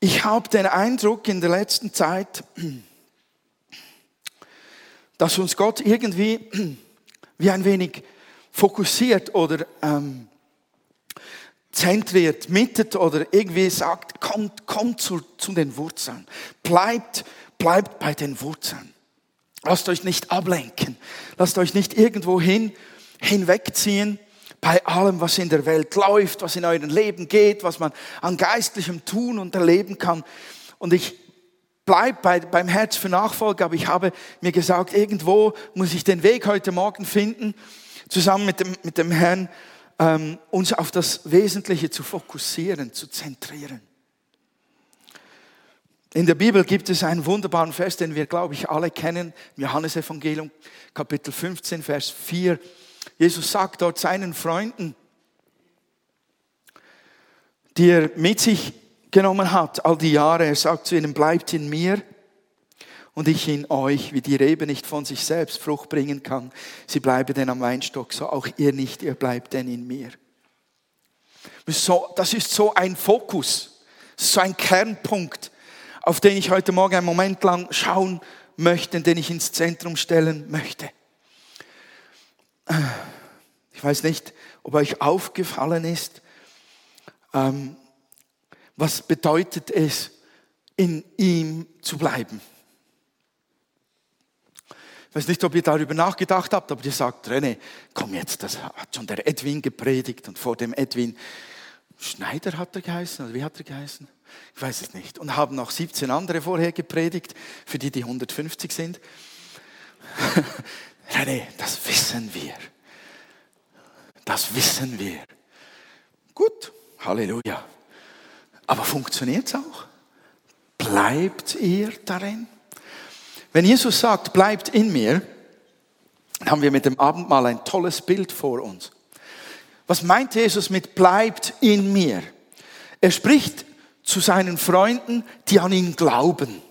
Ich habe den Eindruck in der letzten Zeit, dass uns Gott irgendwie wie ein wenig fokussiert oder ähm, zentriert, mittet oder irgendwie sagt, kommt, kommt zu, zu den Wurzeln. Bleibt, bleibt bei den Wurzeln. Lasst euch nicht ablenken. Lasst euch nicht irgendwo hin, hinwegziehen bei allem, was in der Welt läuft, was in eurem Leben geht, was man an geistlichem tun und erleben kann. Und ich bleib bei, beim Herz für Nachfolge, aber ich habe mir gesagt, irgendwo muss ich den Weg heute Morgen finden, zusammen mit dem, mit dem Herrn, ähm, uns auf das Wesentliche zu fokussieren, zu zentrieren. In der Bibel gibt es einen wunderbaren Vers, den wir, glaube ich, alle kennen, im Johannesevangelium, Kapitel 15, Vers 4. Jesus sagt dort seinen Freunden, die er mit sich genommen hat, all die Jahre, er sagt zu ihnen, bleibt in mir und ich in euch, wie die Rebe nicht von sich selbst Frucht bringen kann. Sie bleibe denn am Weinstock, so auch ihr nicht, ihr bleibt denn in mir. Das ist so ein Fokus, so ein Kernpunkt, auf den ich heute Morgen einen Moment lang schauen möchte, den ich ins Zentrum stellen möchte. Ich weiß nicht, ob euch aufgefallen ist, ähm, was bedeutet es, in ihm zu bleiben. Ich weiß nicht, ob ihr darüber nachgedacht habt, aber ihr sagt, René, komm jetzt, das hat schon der Edwin gepredigt und vor dem Edwin Schneider hat er geheißen, oder wie hat er geheißen? Ich weiß es nicht. Und haben noch 17 andere vorher gepredigt, für die, die 150 sind. René, das wissen wir. Das wissen wir. Gut, Halleluja. Aber funktioniert es auch? Bleibt ihr darin? Wenn Jesus sagt, bleibt in mir, haben wir mit dem Abendmahl ein tolles Bild vor uns. Was meint Jesus mit bleibt in mir? Er spricht zu seinen Freunden, die an ihn glauben,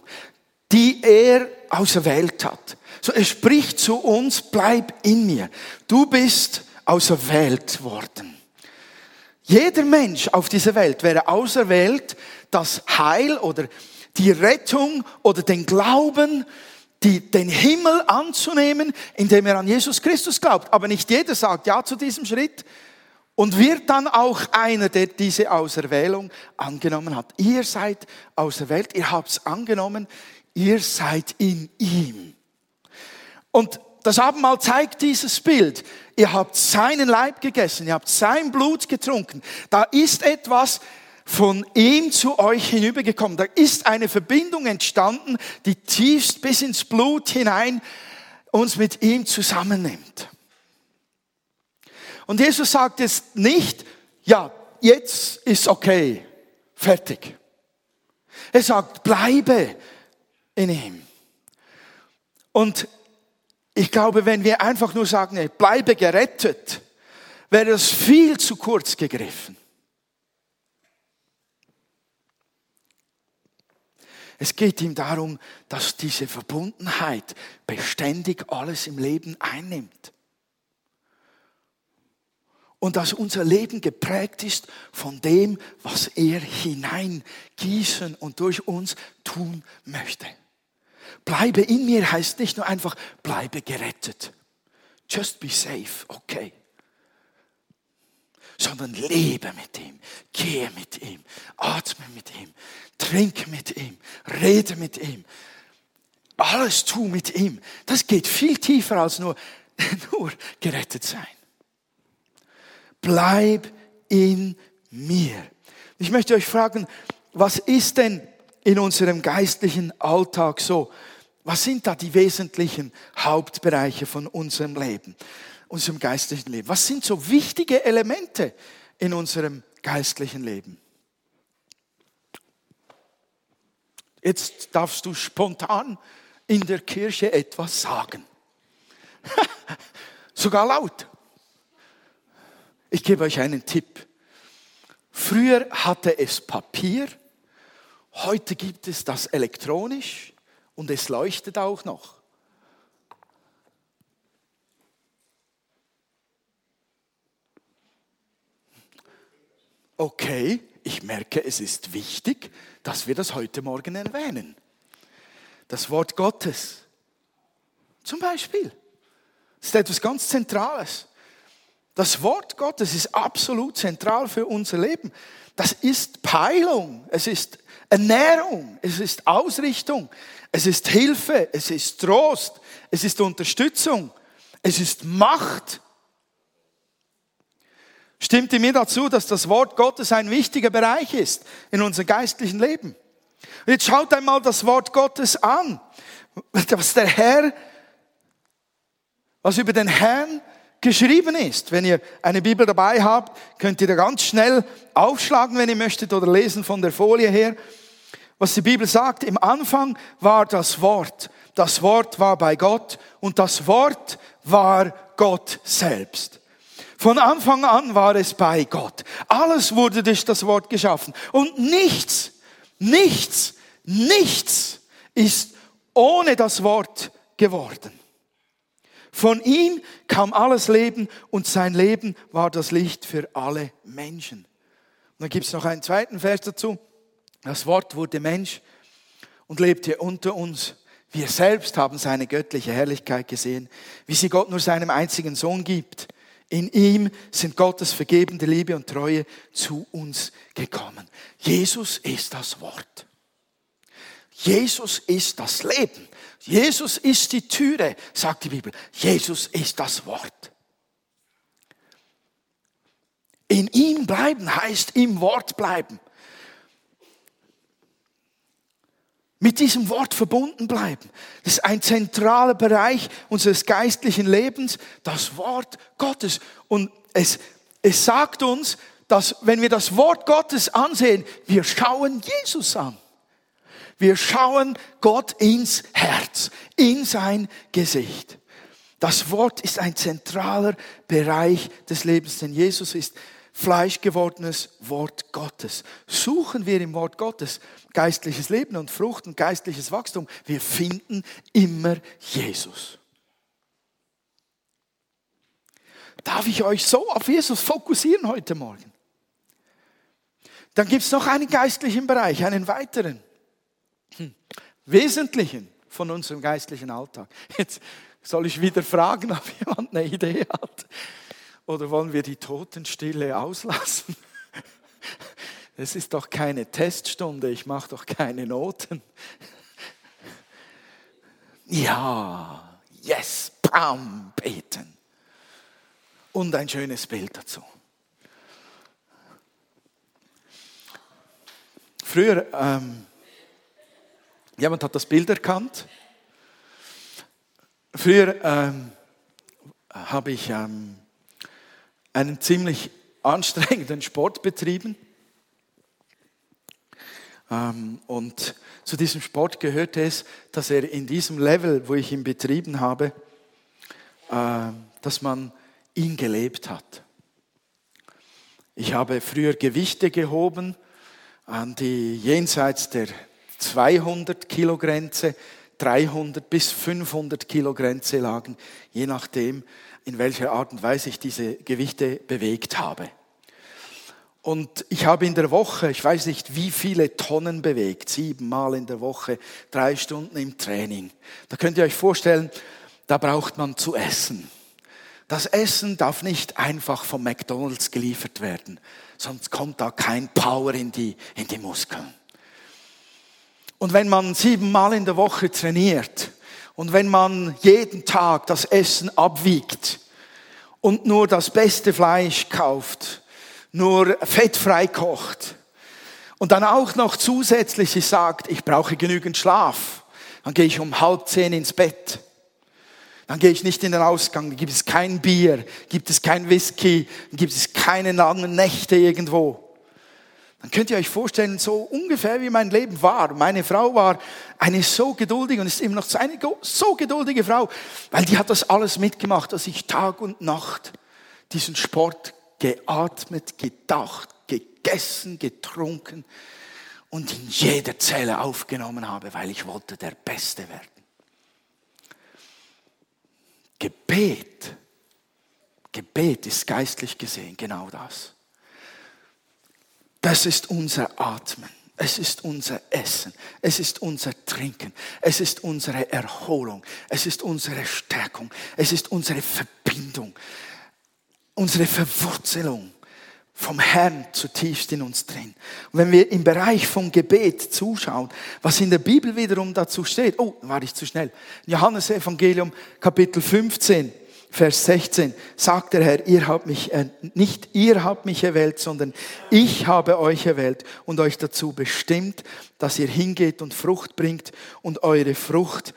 die er auserwählt hat. So, er spricht zu uns, bleib in mir. Du bist auserwählt worden. Jeder Mensch auf dieser Welt wäre auserwählt, das Heil oder die Rettung oder den Glauben, die, den Himmel anzunehmen, indem er an Jesus Christus glaubt. Aber nicht jeder sagt ja zu diesem Schritt und wird dann auch einer, der diese Auserwählung angenommen hat. Ihr seid auserwählt, ihr habt's angenommen, ihr seid in ihm. Und das Abendmahl zeigt dieses Bild. Ihr habt seinen Leib gegessen, ihr habt sein Blut getrunken. Da ist etwas von ihm zu euch hinübergekommen. Da ist eine Verbindung entstanden, die tiefst bis ins Blut hinein uns mit ihm zusammennimmt. Und Jesus sagt jetzt nicht, ja, jetzt ist okay, fertig. Er sagt, bleibe in ihm. Und ich glaube, wenn wir einfach nur sagen, ey, bleibe gerettet, wäre das viel zu kurz gegriffen. Es geht ihm darum, dass diese Verbundenheit beständig alles im Leben einnimmt. Und dass unser Leben geprägt ist von dem, was er hineingießen und durch uns tun möchte. Bleibe in mir heißt nicht nur einfach, bleibe gerettet. Just be safe, okay. Sondern lebe mit ihm, gehe mit ihm, atme mit ihm, trinke mit ihm, rede mit ihm. Alles tu mit ihm. Das geht viel tiefer als nur, nur gerettet sein. Bleib in mir. Ich möchte euch fragen, was ist denn in unserem geistlichen Alltag so? Was sind da die wesentlichen Hauptbereiche von unserem Leben, unserem geistlichen Leben? Was sind so wichtige Elemente in unserem geistlichen Leben? Jetzt darfst du spontan in der Kirche etwas sagen. Sogar laut. Ich gebe euch einen Tipp. Früher hatte es Papier, heute gibt es das elektronisch und es leuchtet auch noch. Okay, ich merke, es ist wichtig, dass wir das heute Morgen erwähnen. Das Wort Gottes. Zum Beispiel. Ist etwas ganz Zentrales. Das Wort Gottes ist absolut zentral für unser Leben. Das ist Peilung, es ist Ernährung, es ist Ausrichtung, es ist Hilfe, es ist Trost, es ist Unterstützung, es ist Macht. Stimmt ihr mir dazu, dass das Wort Gottes ein wichtiger Bereich ist in unserem geistlichen Leben? Und jetzt schaut einmal das Wort Gottes an, was der Herr, was über den Herrn geschrieben ist. Wenn ihr eine Bibel dabei habt, könnt ihr da ganz schnell aufschlagen, wenn ihr möchtet, oder lesen von der Folie her. Was die Bibel sagt, im Anfang war das Wort. Das Wort war bei Gott und das Wort war Gott selbst. Von Anfang an war es bei Gott. Alles wurde durch das Wort geschaffen. Und nichts, nichts, nichts ist ohne das Wort geworden. Von ihm kam alles Leben und sein Leben war das Licht für alle Menschen. Und dann gibt es noch einen zweiten Vers dazu. Das Wort wurde Mensch und lebte unter uns. Wir selbst haben seine göttliche Herrlichkeit gesehen, wie sie Gott nur seinem einzigen Sohn gibt. In ihm sind Gottes vergebende Liebe und Treue zu uns gekommen. Jesus ist das Wort. Jesus ist das Leben. Jesus ist die Türe, sagt die Bibel. Jesus ist das Wort. In ihm bleiben heißt im Wort bleiben. Mit diesem Wort verbunden bleiben. Das ist ein zentraler Bereich unseres geistlichen Lebens, das Wort Gottes. Und es, es sagt uns, dass wenn wir das Wort Gottes ansehen, wir schauen Jesus an. Wir schauen Gott ins Herz, in sein Gesicht. Das Wort ist ein zentraler Bereich des Lebens, denn Jesus ist fleischgewordenes Wort Gottes. Suchen wir im Wort Gottes geistliches Leben und Frucht und geistliches Wachstum, wir finden immer Jesus. Darf ich euch so auf Jesus fokussieren heute Morgen? Dann gibt es noch einen geistlichen Bereich, einen weiteren. Hm. Wesentlichen von unserem geistlichen Alltag. Jetzt soll ich wieder fragen, ob jemand eine Idee hat. Oder wollen wir die Totenstille auslassen? Es ist doch keine Teststunde, ich mache doch keine Noten. Ja, yes, bam, beten. Und ein schönes Bild dazu. Früher ähm, Jemand hat das Bild erkannt. Früher ähm, habe ich ähm, einen ziemlich anstrengenden Sport betrieben. Ähm, und zu diesem Sport gehörte es, dass er in diesem Level, wo ich ihn betrieben habe, äh, dass man ihn gelebt hat. Ich habe früher Gewichte gehoben, an die jenseits der 200 Kilo Grenze, 300 bis 500 Kilo Grenze lagen, je nachdem, in welcher Art und Weise ich diese Gewichte bewegt habe. Und ich habe in der Woche, ich weiß nicht wie viele Tonnen bewegt, siebenmal in der Woche, drei Stunden im Training. Da könnt ihr euch vorstellen, da braucht man zu essen. Das Essen darf nicht einfach vom McDonald's geliefert werden, sonst kommt da kein Power in die, in die Muskeln. Und wenn man siebenmal in der Woche trainiert und wenn man jeden Tag das Essen abwiegt und nur das beste Fleisch kauft, nur fettfrei kocht und dann auch noch zusätzlich sagt, ich brauche genügend Schlaf, dann gehe ich um halb zehn ins Bett. Dann gehe ich nicht in den Ausgang, gibt es kein Bier, gibt es kein Whisky, dann gibt es keine langen Nächte irgendwo dann könnt ihr euch vorstellen, so ungefähr wie mein Leben war. Meine Frau war eine so geduldige und ist immer noch eine so geduldige Frau, weil die hat das alles mitgemacht, dass ich Tag und Nacht diesen Sport geatmet, gedacht, gegessen, getrunken und in jeder Zelle aufgenommen habe, weil ich wollte der Beste werden. Gebet, Gebet ist geistlich gesehen genau das. Das ist unser Atmen. Es ist unser Essen. Es ist unser Trinken. Es ist unsere Erholung. Es ist unsere Stärkung. Es ist unsere Verbindung. Unsere Verwurzelung vom Herrn zutiefst in uns drin. Und wenn wir im Bereich vom Gebet zuschauen, was in der Bibel wiederum dazu steht, oh, war ich zu schnell. Johannes Evangelium Kapitel 15, Vers 16 sagt der Herr, ihr habt mich, äh, nicht ihr habt mich erwählt, sondern ich habe euch erwählt und euch dazu bestimmt, dass ihr hingeht und Frucht bringt und eure Frucht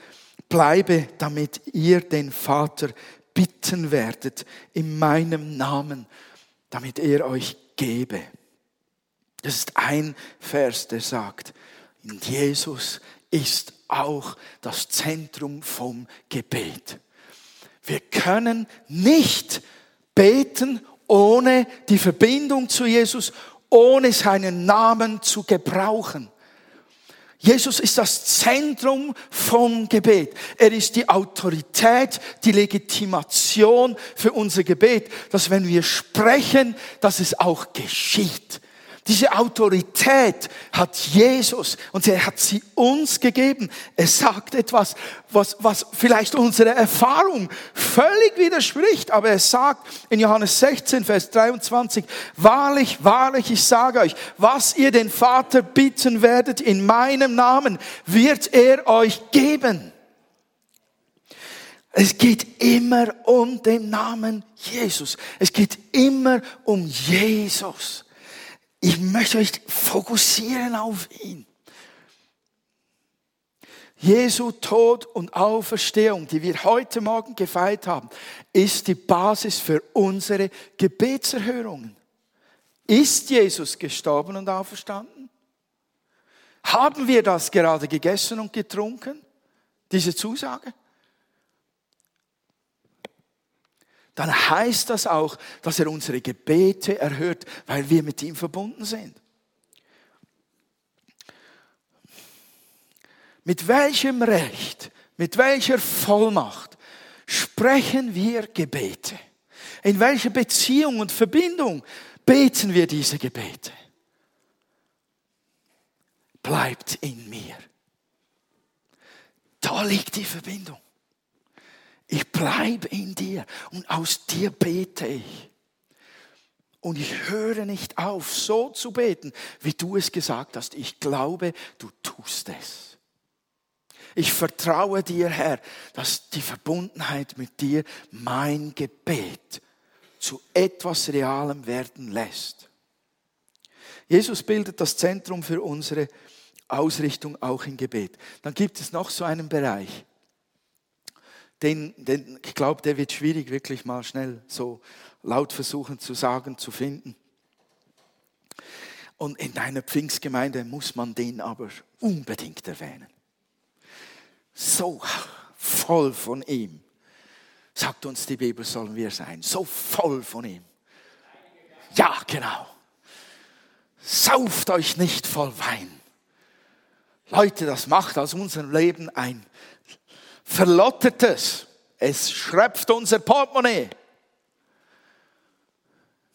bleibe, damit ihr den Vater bitten werdet in meinem Namen, damit er euch gebe. Das ist ein Vers, der sagt, Jesus ist auch das Zentrum vom Gebet. Wir können nicht beten ohne die Verbindung zu Jesus, ohne seinen Namen zu gebrauchen. Jesus ist das Zentrum vom Gebet. Er ist die Autorität, die Legitimation für unser Gebet, dass wenn wir sprechen, dass es auch geschieht. Diese Autorität hat Jesus und er hat sie uns gegeben. Er sagt etwas, was, was vielleicht unsere Erfahrung völlig widerspricht, aber er sagt in Johannes 16, Vers 23, wahrlich, wahrlich, ich sage euch, was ihr den Vater bitten werdet in meinem Namen, wird er euch geben. Es geht immer um den Namen Jesus. Es geht immer um Jesus. Ich möchte euch fokussieren auf ihn. Jesu Tod und Auferstehung, die wir heute Morgen gefeiert haben, ist die Basis für unsere Gebetserhörungen. Ist Jesus gestorben und auferstanden? Haben wir das gerade gegessen und getrunken? Diese Zusage? Dann heißt das auch, dass er unsere Gebete erhört, weil wir mit ihm verbunden sind. Mit welchem Recht, mit welcher Vollmacht sprechen wir Gebete? In welcher Beziehung und Verbindung beten wir diese Gebete? Bleibt in mir. Da liegt die Verbindung. Ich bleibe in dir und aus dir bete ich. Und ich höre nicht auf, so zu beten, wie du es gesagt hast. Ich glaube, du tust es. Ich vertraue dir, Herr, dass die Verbundenheit mit dir mein Gebet zu etwas Realem werden lässt. Jesus bildet das Zentrum für unsere Ausrichtung auch im Gebet. Dann gibt es noch so einen Bereich den, den ich glaube, der wird schwierig, wirklich mal schnell so laut versuchen zu sagen, zu finden. Und in einer Pfingstgemeinde muss man den aber unbedingt erwähnen. So voll von ihm, sagt uns die Bibel, sollen wir sein. So voll von ihm. Ja, genau. Sauft euch nicht voll Wein. Leute, das macht aus unserem Leben ein verlottertes. Es schröpft unser Portemonnaie.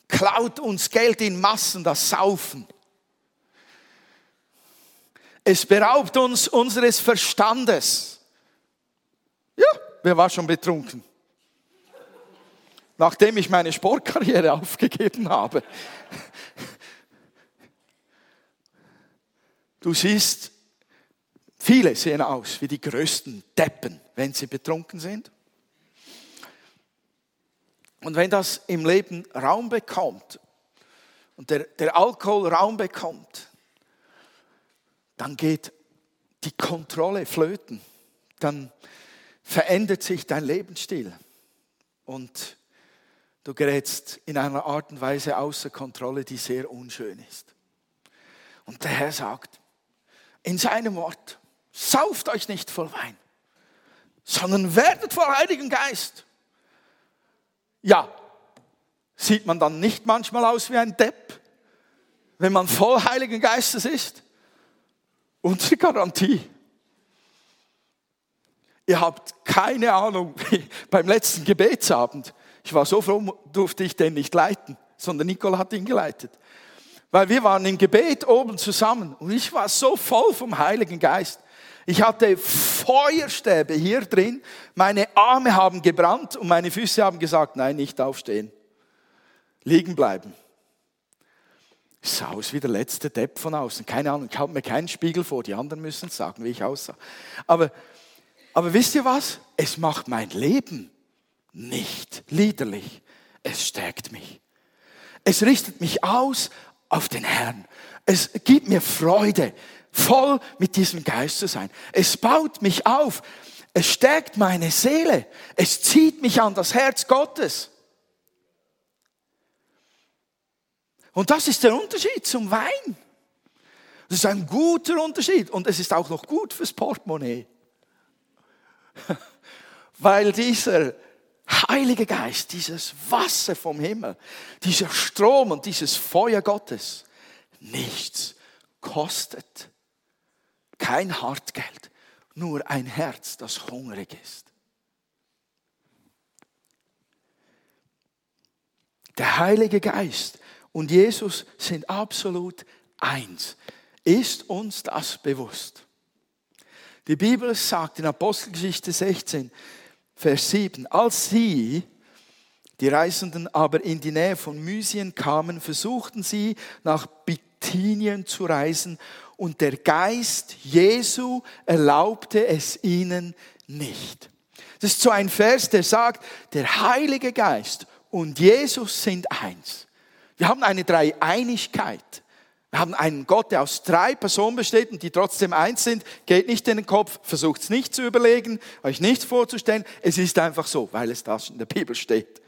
Klaut uns Geld in Massen, das Saufen. Es beraubt uns unseres Verstandes. Ja, wer war schon betrunken? Nachdem ich meine Sportkarriere aufgegeben habe. Du siehst Viele sehen aus wie die größten Deppen, wenn sie betrunken sind. Und wenn das im Leben Raum bekommt und der, der Alkohol Raum bekommt, dann geht die Kontrolle flöten. Dann verändert sich dein Lebensstil und du gerätst in einer Art und Weise außer Kontrolle, die sehr unschön ist. Und der Herr sagt in seinem Wort, sauft euch nicht voll Wein, sondern werdet voll Heiligen Geist. Ja, sieht man dann nicht manchmal aus wie ein Depp, wenn man voll Heiligen Geistes ist? Unsere Garantie. Ihr habt keine Ahnung, beim letzten Gebetsabend, ich war so froh, durfte ich den nicht leiten, sondern Nicole hat ihn geleitet. Weil wir waren im Gebet oben zusammen und ich war so voll vom Heiligen Geist. Ich hatte Feuerstäbe hier drin, meine Arme haben gebrannt und meine Füße haben gesagt, nein, nicht aufstehen, liegen bleiben. Ich sah aus wie der letzte Depp von außen. Keine Ahnung, ich habe mir keinen Spiegel vor, die anderen müssen sagen, wie ich aussah. Aber, aber wisst ihr was? Es macht mein Leben nicht liederlich. Es stärkt mich. Es richtet mich aus auf den Herrn. Es gibt mir Freude, voll mit diesem Geist zu sein. Es baut mich auf. Es stärkt meine Seele. Es zieht mich an das Herz Gottes. Und das ist der Unterschied zum Wein. Das ist ein guter Unterschied und es ist auch noch gut fürs Portemonnaie. Weil dieser Heilige Geist, dieses Wasser vom Himmel, dieser Strom und dieses Feuer Gottes nichts kostet. Kein Hartgeld, nur ein Herz, das hungrig ist. Der Heilige Geist und Jesus sind absolut eins. Ist uns das bewusst? Die Bibel sagt in Apostelgeschichte 16, Vers 7, als sie, die Reisenden aber in die Nähe von Mysien kamen, versuchten sie nach Bithynien zu reisen und der Geist Jesu erlaubte es ihnen nicht. Das ist so ein Vers, der sagt, der Heilige Geist und Jesus sind eins. Wir haben eine Dreieinigkeit. Wir haben einen Gott, der aus drei Personen besteht und die trotzdem eins sind. Geht nicht in den Kopf, versucht es nicht zu überlegen, euch nichts vorzustellen. Es ist einfach so, weil es das in der Bibel steht.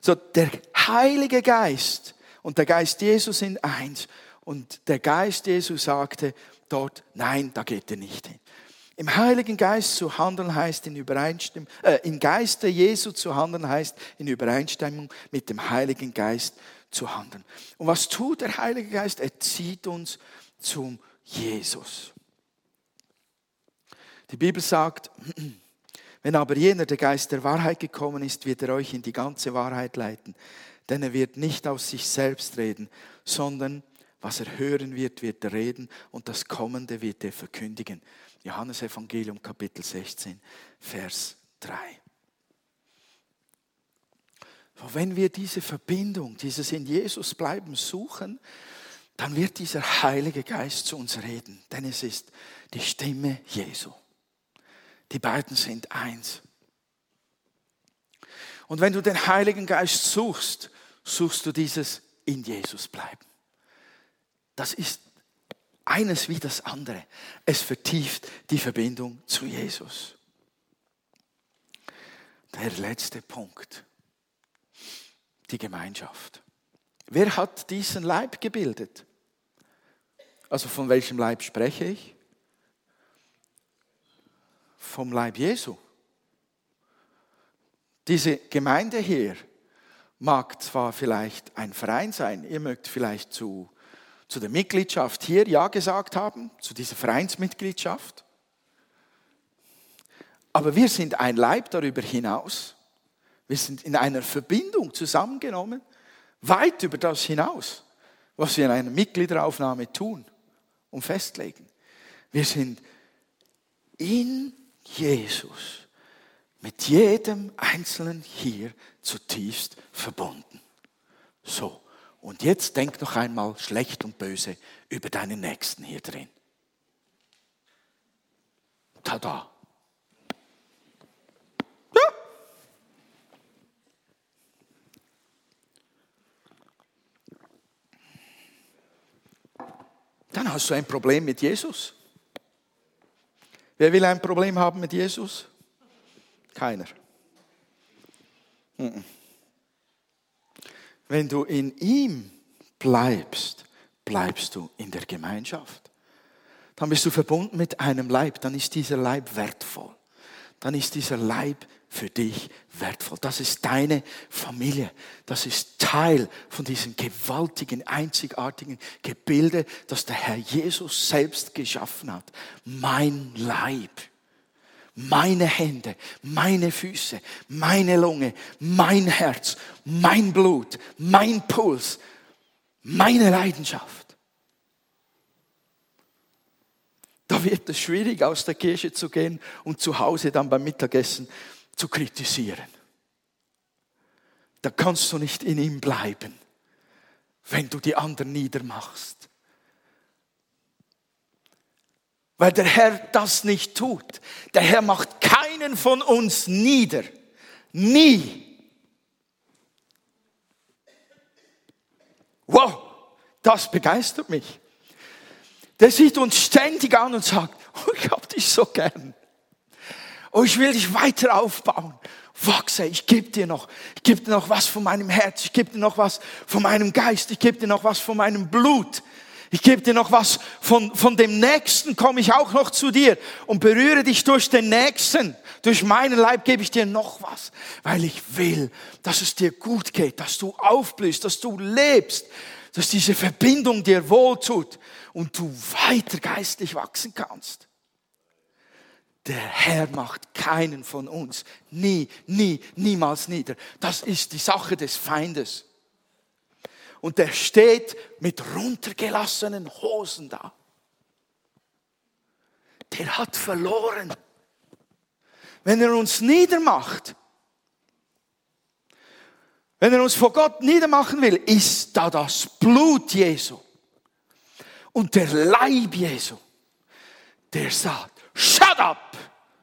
So, der Heilige Geist und der Geist Jesus sind eins. Und der Geist Jesus sagte dort, nein, da geht er nicht hin. Im Heiligen Geist zu handeln heißt in Übereinstimmung, äh, im Geiste Jesu zu handeln heißt in Übereinstimmung mit dem Heiligen Geist zu handeln. Und was tut der Heilige Geist? Er zieht uns zum Jesus. Die Bibel sagt, wenn aber jener, der Geist der Wahrheit gekommen ist, wird er euch in die ganze Wahrheit leiten. Denn er wird nicht aus sich selbst reden, sondern was er hören wird, wird er reden und das Kommende wird er verkündigen. Johannes Evangelium Kapitel 16, Vers 3. Wenn wir diese Verbindung, dieses in Jesus bleiben suchen, dann wird dieser Heilige Geist zu uns reden, denn es ist die Stimme Jesu. Die beiden sind eins. Und wenn du den Heiligen Geist suchst, suchst du dieses in Jesus bleiben. Das ist eines wie das andere. Es vertieft die Verbindung zu Jesus. Der letzte Punkt die Gemeinschaft. Wer hat diesen Leib gebildet? Also von welchem Leib spreche ich? Vom Leib Jesu. Diese Gemeinde hier mag zwar vielleicht ein Verein sein, ihr mögt vielleicht zu, zu der Mitgliedschaft hier Ja gesagt haben, zu dieser Vereinsmitgliedschaft, aber wir sind ein Leib darüber hinaus. Wir sind in einer Verbindung zusammengenommen, weit über das hinaus, was wir in einer Mitgliederaufnahme tun und festlegen. Wir sind in Jesus mit jedem Einzelnen hier zutiefst verbunden. So, und jetzt denk noch einmal schlecht und böse über deinen Nächsten hier drin. Tada! dann hast du ein Problem mit Jesus. Wer will ein Problem haben mit Jesus? Keiner. Wenn du in ihm bleibst, bleibst du in der Gemeinschaft. Dann bist du verbunden mit einem Leib, dann ist dieser Leib wertvoll. Dann ist dieser Leib für dich wertvoll. Das ist deine Familie. Das ist Teil von diesem gewaltigen, einzigartigen Gebilde, das der Herr Jesus selbst geschaffen hat. Mein Leib. Meine Hände, meine Füße, meine Lunge, mein Herz, mein Blut, mein Puls, meine Leidenschaft. Da wird es schwierig, aus der Kirche zu gehen und zu Hause dann beim Mittagessen zu kritisieren. Da kannst du nicht in ihm bleiben, wenn du die anderen niedermachst. Weil der Herr das nicht tut. Der Herr macht keinen von uns nieder. Nie. Wow, das begeistert mich. Der sieht uns ständig an und sagt, oh, ich hab dich so gern. Oh, ich will dich weiter aufbauen. Wachse, ich gebe dir noch, ich gebe dir noch was von meinem Herz, ich gebe dir noch was von meinem Geist, ich gebe dir noch was von meinem Blut. Ich gebe dir noch was von, von dem Nächsten, komme ich auch noch zu dir und berühre dich durch den Nächsten. Durch meinen Leib gebe ich dir noch was, weil ich will, dass es dir gut geht, dass du aufblühst, dass du lebst, dass diese Verbindung dir wohltut und du weiter geistlich wachsen kannst. Der Herr macht keinen von uns nie, nie, niemals nieder. Das ist die Sache des Feindes. Und der steht mit runtergelassenen Hosen da. Der hat verloren. Wenn er uns niedermacht, wenn er uns vor Gott niedermachen will, ist da das Blut Jesu und der Leib Jesu, der sagt, shut up,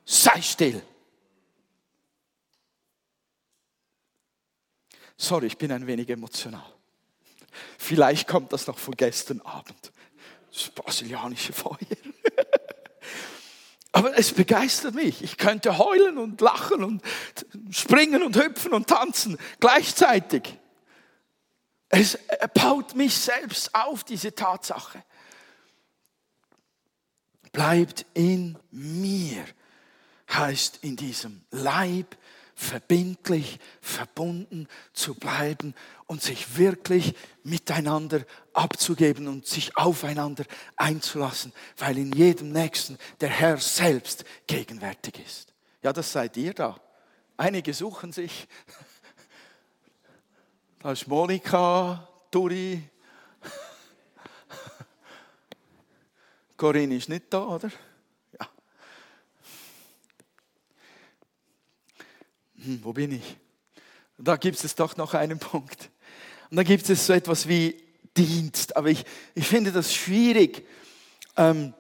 sei still. Sorry, ich bin ein wenig emotional. Vielleicht kommt das noch von gestern Abend. Das brasilianische Feuer. Aber es begeistert mich. Ich könnte heulen und lachen und springen und hüpfen und tanzen gleichzeitig. Es baut mich selbst auf, diese Tatsache. Bleibt in mir, heißt in diesem Leib verbindlich verbunden zu bleiben und sich wirklich miteinander abzugeben und sich aufeinander einzulassen, weil in jedem Nächsten der Herr selbst gegenwärtig ist. Ja, das seid ihr da. Einige suchen sich. Da ist Monika, Turi. Corinne ist nicht da, oder? Hm, wo bin ich? Da gibt es doch noch einen Punkt. Und da gibt es so etwas wie Dienst. Aber ich, ich finde das schwierig, ähm,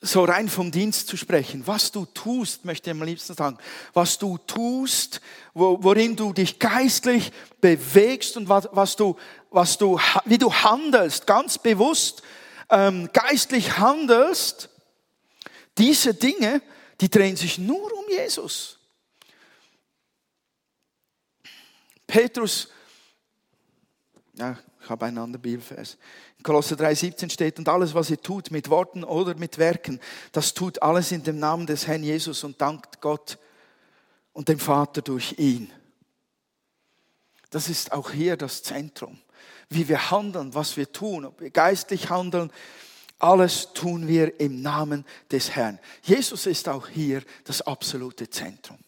so rein vom Dienst zu sprechen. Was du tust, möchte ich am liebsten sagen. Was du tust, wo, worin du dich geistlich bewegst und was, was du, was du, wie du handelst, ganz bewusst ähm, geistlich handelst, diese Dinge, die drehen sich nur um Jesus. Petrus, ja, ich habe einen anderen Bibelvers. In Kolosser 3,17 steht, und alles, was ihr tut, mit Worten oder mit Werken, das tut alles in dem Namen des Herrn Jesus und dankt Gott und dem Vater durch ihn. Das ist auch hier das Zentrum. Wie wir handeln, was wir tun, ob wir geistlich handeln, alles tun wir im Namen des Herrn. Jesus ist auch hier das absolute Zentrum.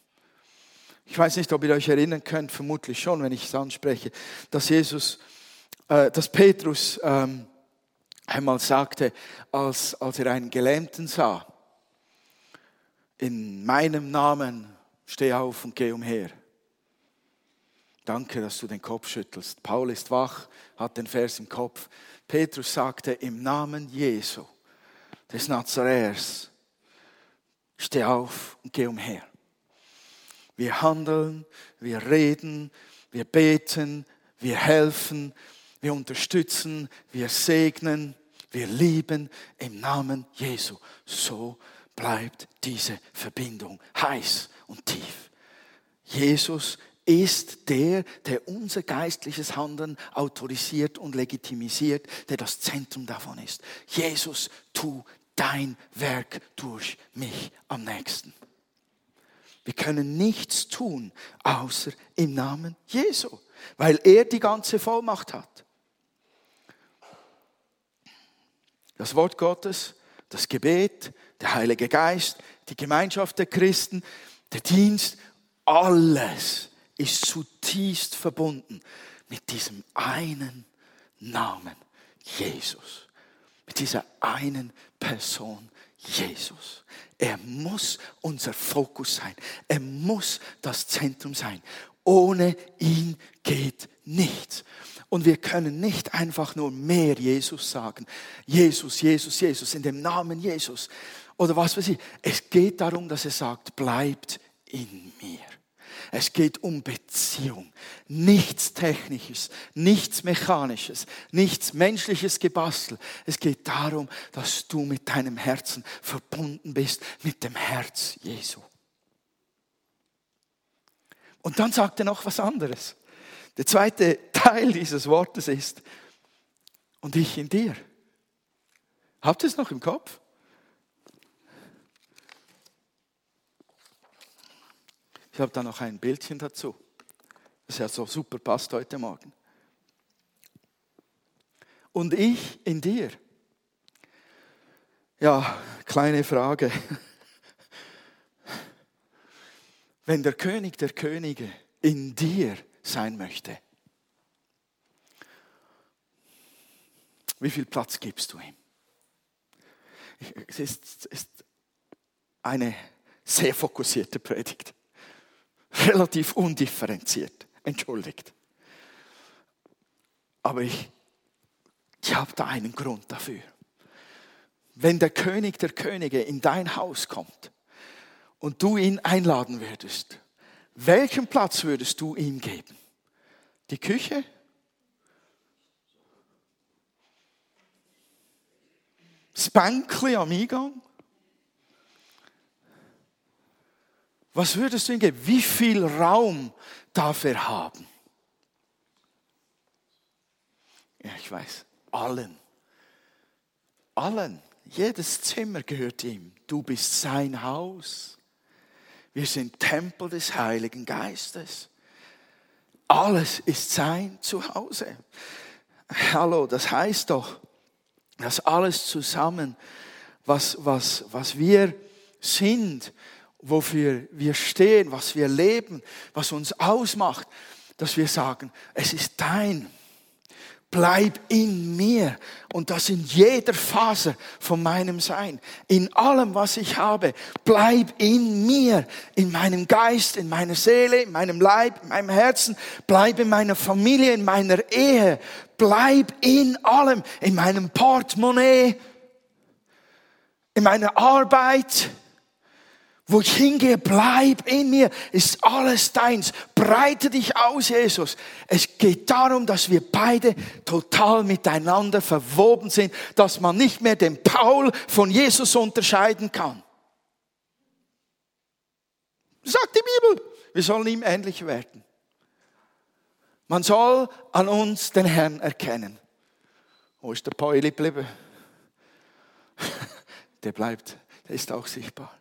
Ich weiß nicht, ob ihr euch erinnern könnt, vermutlich schon, wenn ich es anspreche, dass Jesus, äh, dass Petrus ähm, einmal sagte, als, als er einen Gelähmten sah, in meinem Namen steh auf und geh umher. Danke, dass du den Kopf schüttelst. Paul ist wach, hat den Vers im Kopf. Petrus sagte, im Namen Jesu, des Nazaräers, steh auf und geh umher. Wir handeln, wir reden, wir beten, wir helfen, wir unterstützen, wir segnen, wir lieben im Namen Jesu. So bleibt diese Verbindung heiß und tief. Jesus ist der, der unser geistliches Handeln autorisiert und legitimisiert, der das Zentrum davon ist. Jesus, tu dein Werk durch mich am nächsten. Wir können nichts tun, außer im Namen Jesu, weil er die ganze Vollmacht hat. Das Wort Gottes, das Gebet, der Heilige Geist, die Gemeinschaft der Christen, der Dienst, alles ist zutiefst verbunden mit diesem einen Namen Jesus. Mit dieser einen Person Jesus. Er muss unser Fokus sein. Er muss das Zentrum sein. Ohne ihn geht nichts. Und wir können nicht einfach nur mehr Jesus sagen. Jesus, Jesus, Jesus, in dem Namen Jesus. Oder was weiß ich. Es geht darum, dass er sagt, bleibt in mir. Es geht um Beziehung. Nichts Technisches, nichts Mechanisches, nichts menschliches Gebastel. Es geht darum, dass du mit deinem Herzen verbunden bist mit dem Herz Jesu. Und dann sagt er noch was anderes. Der zweite Teil dieses Wortes ist, und ich in dir. Habt ihr es noch im Kopf? Ich habe da noch ein Bildchen dazu, das ja so super passt heute Morgen. Und ich in dir. Ja, kleine Frage. Wenn der König der Könige in dir sein möchte, wie viel Platz gibst du ihm? Es ist, ist eine sehr fokussierte Predigt relativ undifferenziert. Entschuldigt. Aber ich, ich habe da einen Grund dafür. Wenn der König der Könige in dein Haus kommt und du ihn einladen würdest, welchen Platz würdest du ihm geben? Die Küche? Das Bänkli am Eingang? Was würdest du ihm geben? Wie viel Raum darf er haben? Ja, ich weiß, allen. Allen. Jedes Zimmer gehört ihm. Du bist sein Haus. Wir sind Tempel des Heiligen Geistes. Alles ist sein Zuhause. Hallo, das heißt doch, dass alles zusammen, was, was, was wir sind, wofür wir stehen, was wir leben, was uns ausmacht, dass wir sagen, es ist dein. Bleib in mir und das in jeder Phase von meinem Sein, in allem, was ich habe. Bleib in mir, in meinem Geist, in meiner Seele, in meinem Leib, in meinem Herzen. Bleib in meiner Familie, in meiner Ehe. Bleib in allem, in meinem Portemonnaie, in meiner Arbeit wo ich hingehe, bleib in mir, ist alles deins. Breite dich aus, Jesus. Es geht darum, dass wir beide total miteinander verwoben sind, dass man nicht mehr den Paul von Jesus unterscheiden kann. Sagt die Bibel, wir sollen ihm ähnlich werden. Man soll an uns den Herrn erkennen. Wo ist der geblieben? Der bleibt, der ist auch sichtbar.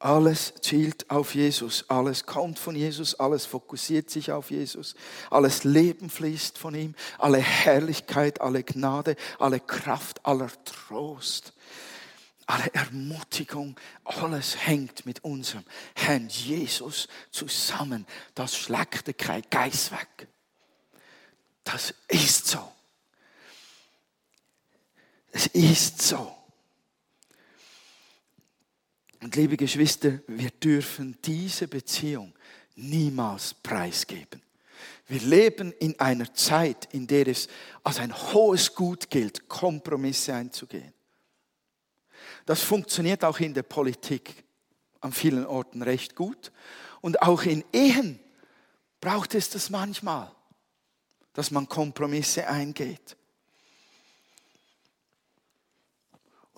Alles zielt auf Jesus, alles kommt von Jesus, alles fokussiert sich auf Jesus, alles Leben fließt von ihm, alle Herrlichkeit, alle Gnade, alle Kraft, aller Trost, alle Ermutigung, alles hängt mit unserem Herrn Jesus zusammen. Das schlägt kein Geist weg. Das ist so. Es ist so. Und liebe Geschwister, wir dürfen diese Beziehung niemals preisgeben. Wir leben in einer Zeit, in der es als ein hohes Gut gilt, Kompromisse einzugehen. Das funktioniert auch in der Politik an vielen Orten recht gut. Und auch in Ehen braucht es das manchmal, dass man Kompromisse eingeht.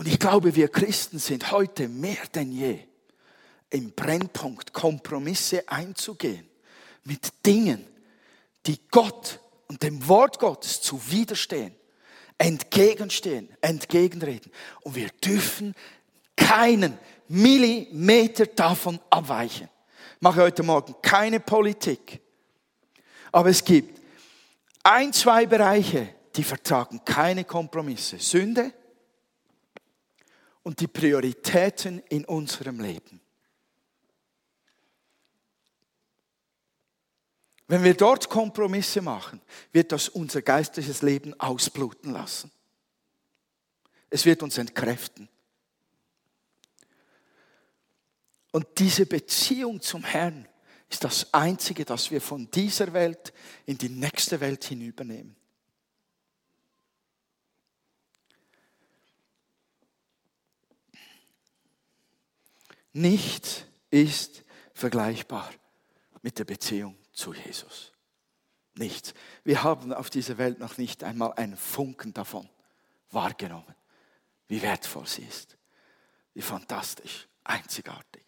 Und ich glaube, wir Christen sind heute mehr denn je im Brennpunkt, Kompromisse einzugehen mit Dingen, die Gott und dem Wort Gottes zuwiderstehen, entgegenstehen, entgegenreden. Und wir dürfen keinen Millimeter davon abweichen. Ich mache heute Morgen keine Politik. Aber es gibt ein, zwei Bereiche, die vertragen keine Kompromisse. Sünde, und die Prioritäten in unserem Leben. Wenn wir dort Kompromisse machen, wird das unser geistliches Leben ausbluten lassen. Es wird uns entkräften. Und diese Beziehung zum Herrn ist das Einzige, das wir von dieser Welt in die nächste Welt hinübernehmen. Nichts ist vergleichbar mit der Beziehung zu Jesus. Nichts. Wir haben auf dieser Welt noch nicht einmal einen Funken davon wahrgenommen, wie wertvoll sie ist, wie fantastisch, einzigartig.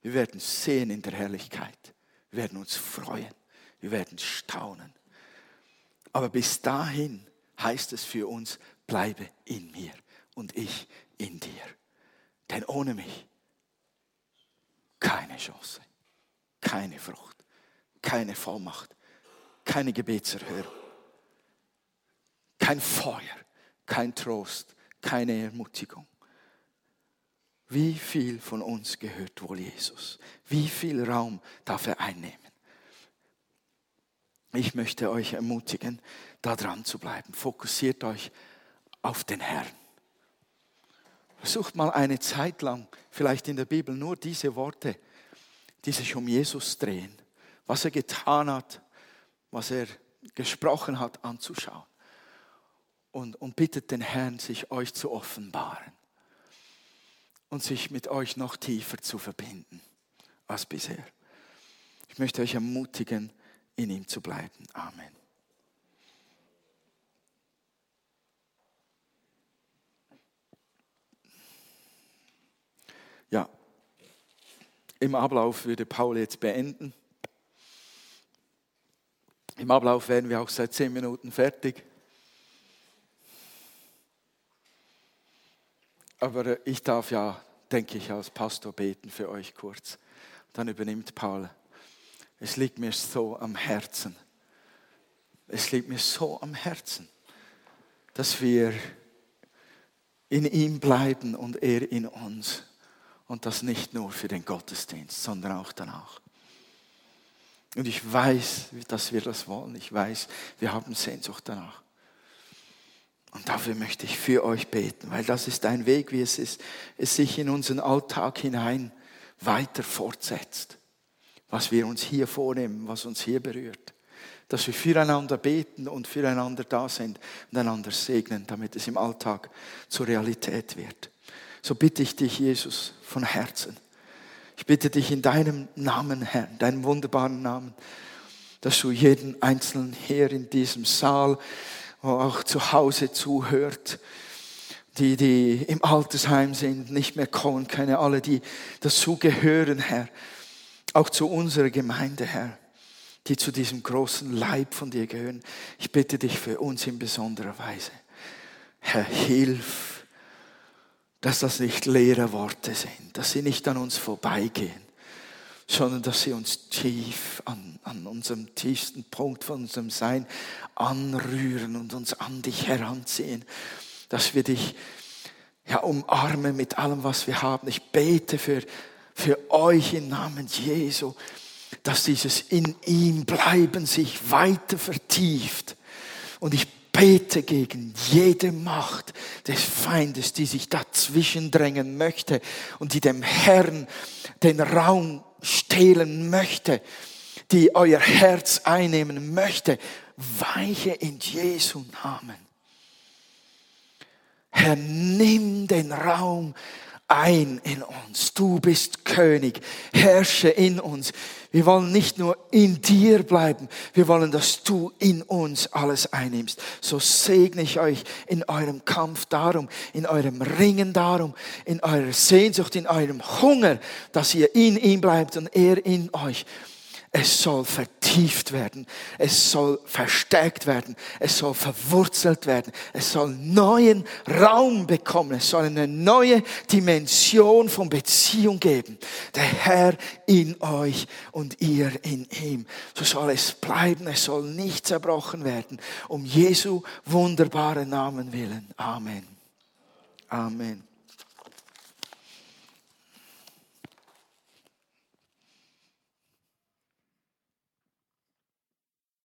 Wir werden sehen in der Herrlichkeit. Wir werden uns freuen. Wir werden staunen. Aber bis dahin heißt es für uns, bleibe in mir und ich in dir. Denn ohne mich keine Chance, keine Frucht, keine Vollmacht, keine Gebetserhörung, kein Feuer, kein Trost, keine Ermutigung. Wie viel von uns gehört wohl Jesus? Wie viel Raum darf er einnehmen? Ich möchte euch ermutigen, da dran zu bleiben. Fokussiert euch auf den Herrn. Versucht mal eine Zeit lang, vielleicht in der Bibel, nur diese Worte, die sich um Jesus drehen, was er getan hat, was er gesprochen hat, anzuschauen. Und, und bittet den Herrn, sich euch zu offenbaren und sich mit euch noch tiefer zu verbinden als bisher. Ich möchte euch ermutigen, in ihm zu bleiben. Amen. Ja, im Ablauf würde Paul jetzt beenden. Im Ablauf werden wir auch seit zehn Minuten fertig. Aber ich darf ja, denke ich, als Pastor beten für euch kurz. Dann übernimmt Paul. Es liegt mir so am Herzen. Es liegt mir so am Herzen, dass wir in ihm bleiben und er in uns. Und das nicht nur für den Gottesdienst, sondern auch danach. Und ich weiß, dass wir das wollen. Ich weiß, wir haben Sehnsucht danach. Und dafür möchte ich für euch beten, weil das ist ein Weg, wie es ist, es sich in unseren Alltag hinein weiter fortsetzt. Was wir uns hier vornehmen, was uns hier berührt. Dass wir füreinander beten und füreinander da sind und einander segnen, damit es im Alltag zur Realität wird. So bitte ich dich, Jesus, von Herzen. Ich bitte dich in deinem Namen, Herr, deinem wunderbaren Namen, dass du jeden Einzelnen hier in diesem Saal auch zu Hause zuhört, die, die im Altersheim sind, nicht mehr kommen können, alle, die dazugehören, Herr, auch zu unserer Gemeinde, Herr, die zu diesem großen Leib von dir gehören. Ich bitte dich für uns in besonderer Weise. Herr, hilf, dass das nicht leere Worte sind, dass sie nicht an uns vorbeigehen, sondern dass sie uns tief an, an unserem tiefsten Punkt von unserem Sein anrühren und uns an dich heranziehen, dass wir dich ja, umarmen mit allem, was wir haben. Ich bete für, für euch im Namen Jesu, dass dieses in ihm bleiben sich weiter vertieft. Und ich bete gegen jede Macht des Feindes, die sich dazwischen drängen möchte und die dem Herrn den Raum stehlen möchte, die euer Herz einnehmen möchte, weiche in Jesu Namen. Herr, nimm den Raum ein in uns. Du bist König. Herrsche in uns. Wir wollen nicht nur in dir bleiben, wir wollen, dass du in uns alles einnimmst. So segne ich euch in eurem Kampf darum, in eurem Ringen darum, in eurer Sehnsucht, in eurem Hunger, dass ihr in ihm bleibt und er in euch. Es soll vertieft werden. Es soll verstärkt werden. Es soll verwurzelt werden. Es soll neuen Raum bekommen. Es soll eine neue Dimension von Beziehung geben. Der Herr in euch und ihr in ihm. So soll es bleiben. Es soll nicht zerbrochen werden. Um Jesu wunderbaren Namen willen. Amen. Amen.